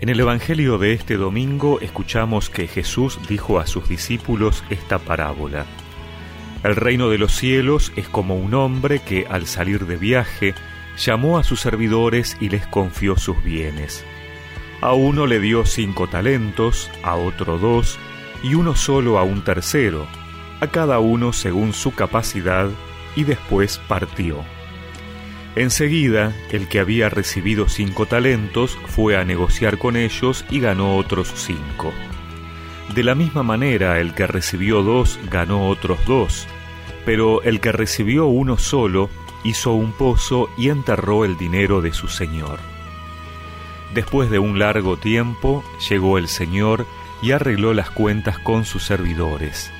En el Evangelio de este domingo escuchamos que Jesús dijo a sus discípulos esta parábola. El reino de los cielos es como un hombre que al salir de viaje llamó a sus servidores y les confió sus bienes. A uno le dio cinco talentos, a otro dos, y uno solo a un tercero, a cada uno según su capacidad, y después partió. Enseguida, el que había recibido cinco talentos fue a negociar con ellos y ganó otros cinco. De la misma manera, el que recibió dos ganó otros dos, pero el que recibió uno solo hizo un pozo y enterró el dinero de su señor. Después de un largo tiempo, llegó el señor y arregló las cuentas con sus servidores.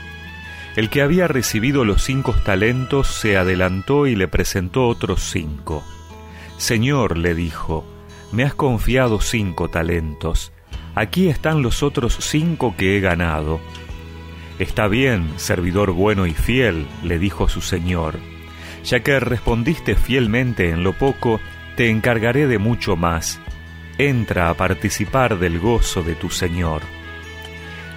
El que había recibido los cinco talentos se adelantó y le presentó otros cinco. Señor, le dijo, me has confiado cinco talentos. Aquí están los otros cinco que he ganado. Está bien, servidor bueno y fiel, le dijo su señor. Ya que respondiste fielmente en lo poco, te encargaré de mucho más. Entra a participar del gozo de tu señor.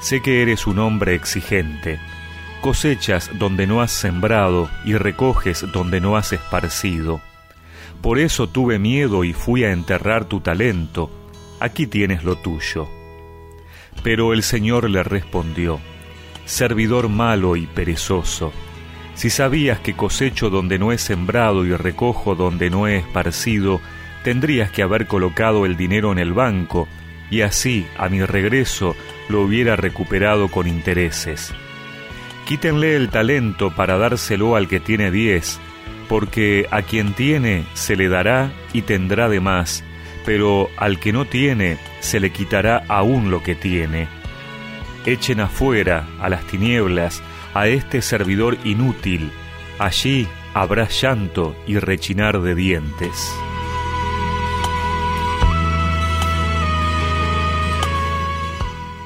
Sé que eres un hombre exigente. Cosechas donde no has sembrado y recoges donde no has esparcido. Por eso tuve miedo y fui a enterrar tu talento. Aquí tienes lo tuyo. Pero el Señor le respondió, Servidor malo y perezoso, si sabías que cosecho donde no he sembrado y recojo donde no he esparcido, tendrías que haber colocado el dinero en el banco, y así, a mi regreso, lo hubiera recuperado con intereses. Quítenle el talento para dárselo al que tiene diez, porque a quien tiene se le dará y tendrá de más, pero al que no tiene se le quitará aún lo que tiene. Echen afuera, a las tinieblas, a este servidor inútil, allí habrá llanto y rechinar de dientes.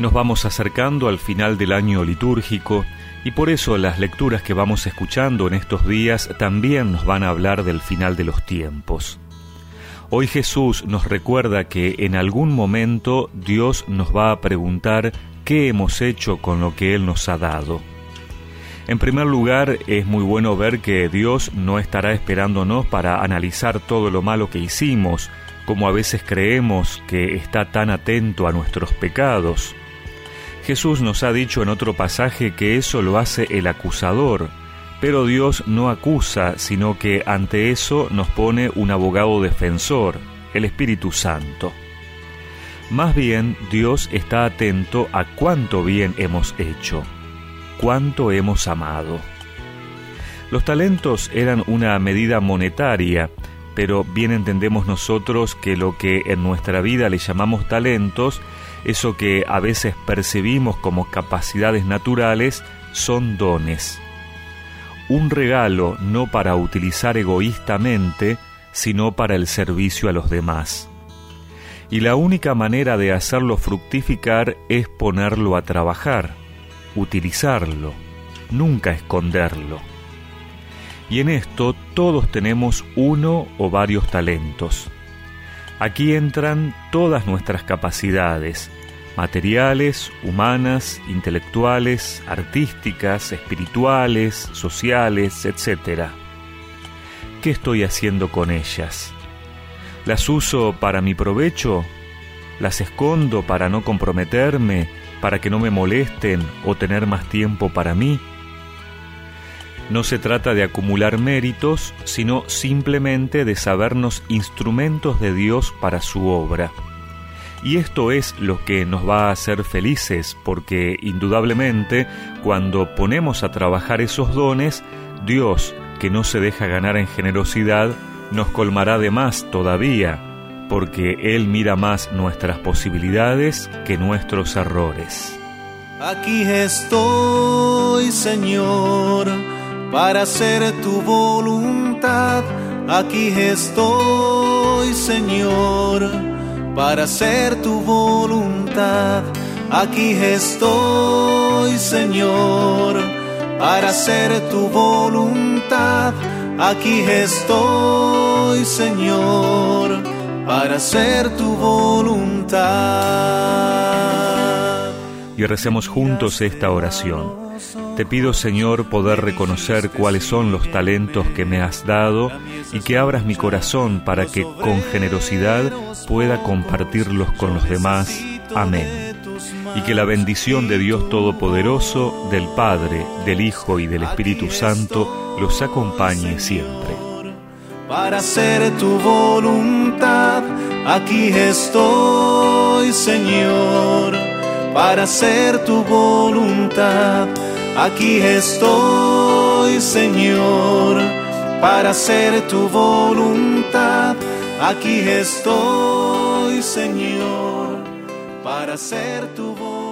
Nos vamos acercando al final del año litúrgico y por eso las lecturas que vamos escuchando en estos días también nos van a hablar del final de los tiempos. Hoy Jesús nos recuerda que en algún momento Dios nos va a preguntar qué hemos hecho con lo que Él nos ha dado. En primer lugar, es muy bueno ver que Dios no estará esperándonos para analizar todo lo malo que hicimos, como a veces creemos que está tan atento a nuestros pecados. Jesús nos ha dicho en otro pasaje que eso lo hace el acusador, pero Dios no acusa, sino que ante eso nos pone un abogado defensor, el Espíritu Santo. Más bien, Dios está atento a cuánto bien hemos hecho, cuánto hemos amado. Los talentos eran una medida monetaria, pero bien entendemos nosotros que lo que en nuestra vida le llamamos talentos eso que a veces percibimos como capacidades naturales, son dones. Un regalo no para utilizar egoístamente, sino para el servicio a los demás. Y la única manera de hacerlo fructificar es ponerlo a trabajar, utilizarlo, nunca esconderlo. Y en esto todos tenemos uno o varios talentos. Aquí entran todas nuestras capacidades, materiales, humanas, intelectuales, artísticas, espirituales, sociales, etc. ¿Qué estoy haciendo con ellas? ¿Las uso para mi provecho? ¿Las escondo para no comprometerme, para que no me molesten o tener más tiempo para mí? No se trata de acumular méritos, sino simplemente de sabernos instrumentos de Dios para su obra. Y esto es lo que nos va a hacer felices, porque indudablemente cuando ponemos a trabajar esos dones, Dios, que no se deja ganar en generosidad, nos colmará de más todavía, porque Él mira más nuestras posibilidades que nuestros errores. Aquí estoy, Señor, para hacer tu voluntad. Aquí estoy, Señor, para hacer tu voluntad. Aquí estoy, Señor, para hacer tu voluntad. Aquí estoy, Señor, para hacer tu voluntad. Y recemos juntos esta oración. Te pido, Señor, poder reconocer cuáles son los talentos que me has dado y que abras mi corazón para que con generosidad pueda compartirlos con los demás. Amén y que la bendición de Dios Todopoderoso, del Padre, del Hijo y del Espíritu Santo los acompañe siempre. Para hacer tu voluntad, aquí estoy, Señor. Para hacer tu voluntad, aquí estoy, Señor. Para hacer tu voluntad, aquí estoy, Señor para hacer tu voluntad.